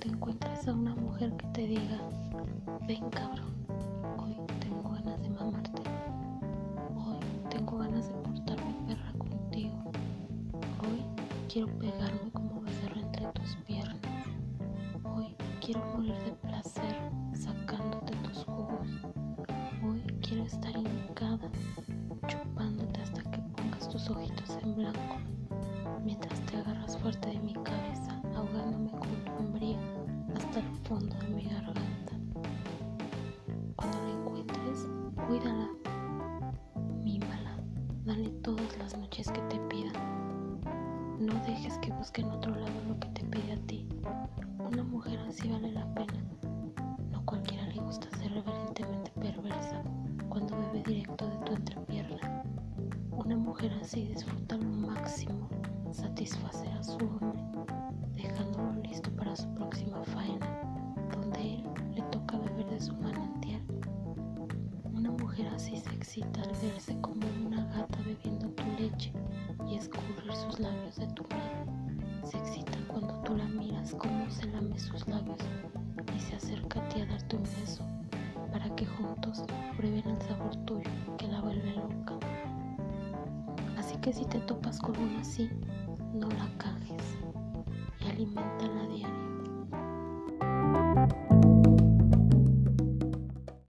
a una mujer que te diga, ven cabrón, hoy tengo ganas de mamarte, hoy tengo ganas de portarme perra contigo, hoy quiero pegarme como becerro entre tus piernas, hoy quiero morir de placer sacándote tus jugos, hoy quiero estar hincada chupándote hasta que pongas tus ojitos en blanco, mientras te agarras fuerte hasta fondo de mi garganta. Cuando la encuentres, cuídala, mímala, dale todas las noches que te pida. No dejes que busque en otro lado lo que te pide a ti. Una mujer así vale la pena. No cualquiera le gusta ser reverentemente perversa cuando bebe directo de tu entrepierna. Una mujer así disfruta lo máximo, satisfacer a su hombre, dejándolo listo para su próxima faena, mujer así se excita al verse como una gata bebiendo tu leche y escurrir sus labios de tu miel. Se excita cuando tú la miras como se lame sus labios y se acerca a ti a darte un beso para que juntos prueben el sabor tuyo que la vuelve loca. Así que si te topas con una así, no la cajes y alimentala a diario.